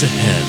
Sahel.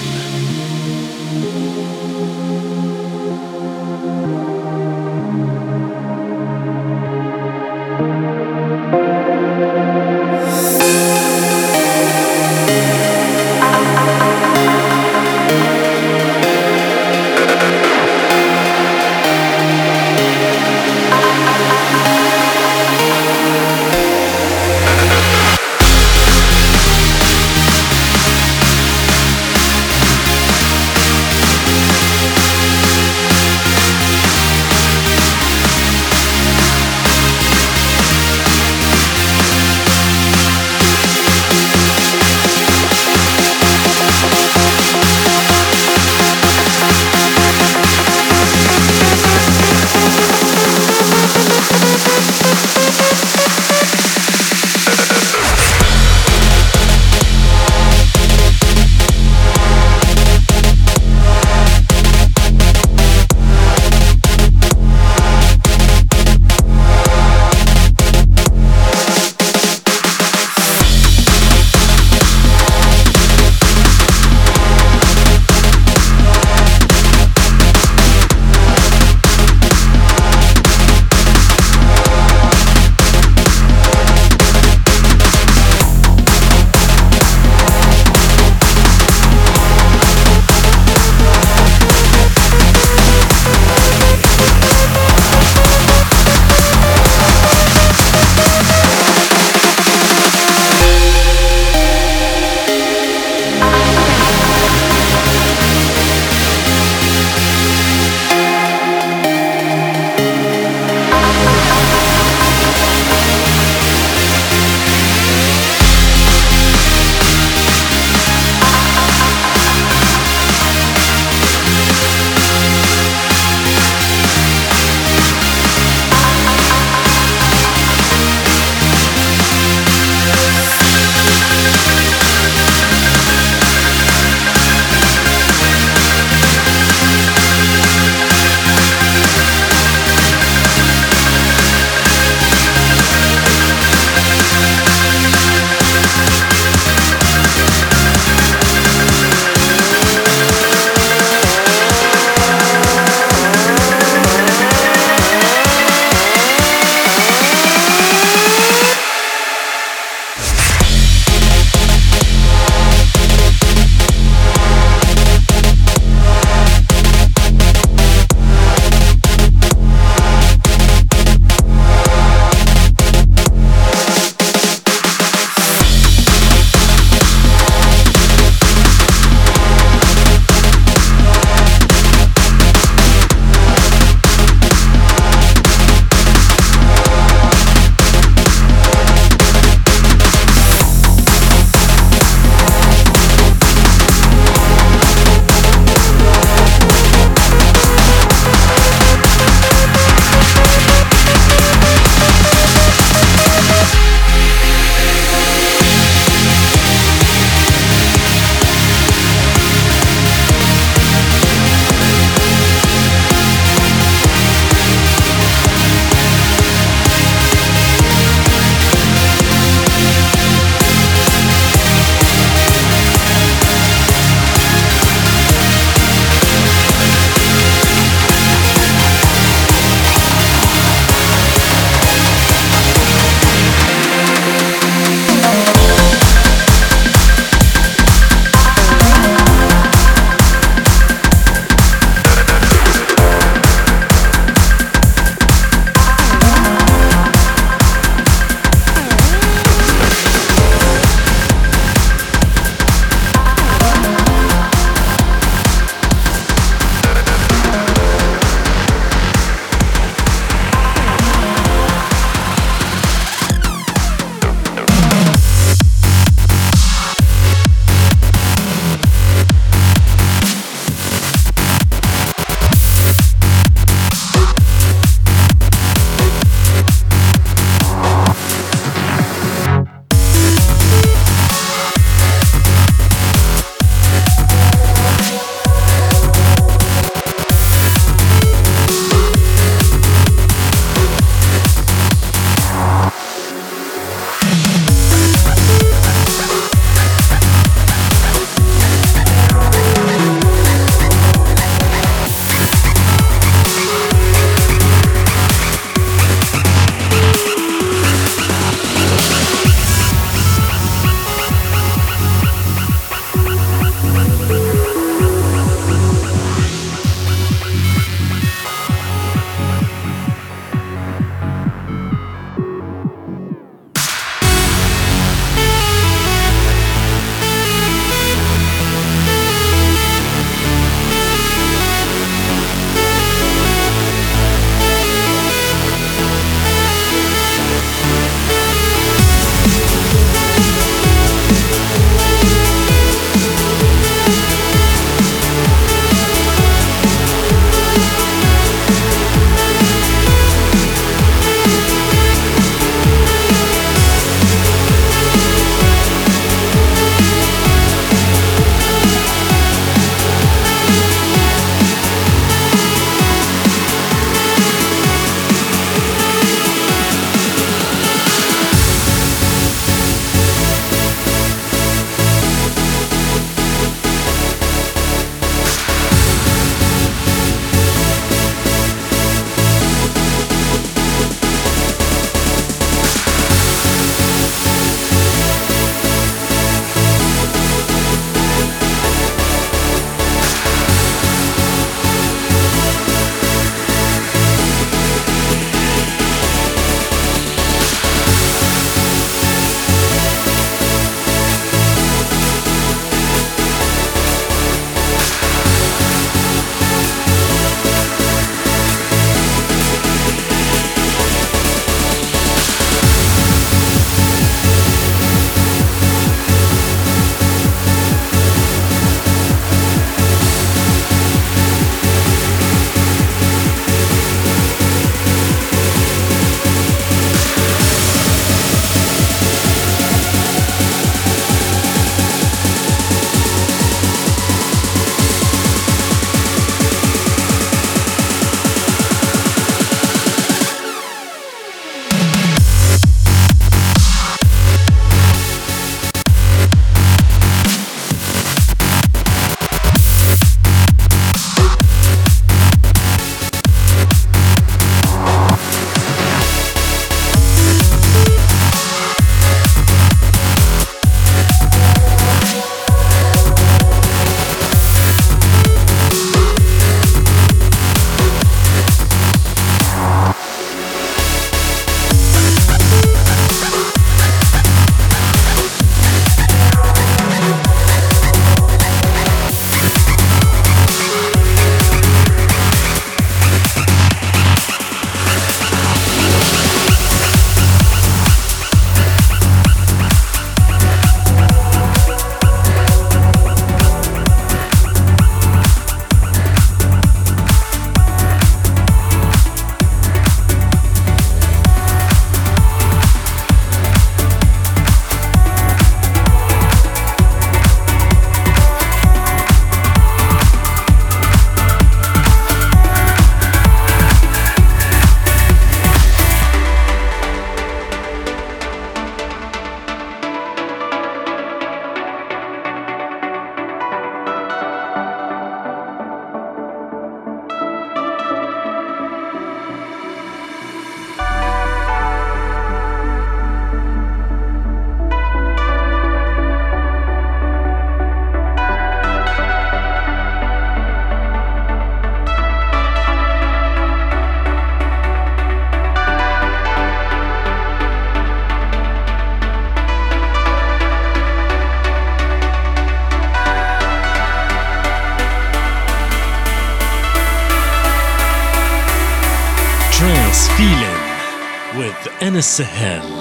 With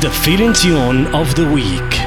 The feeling tune of the week.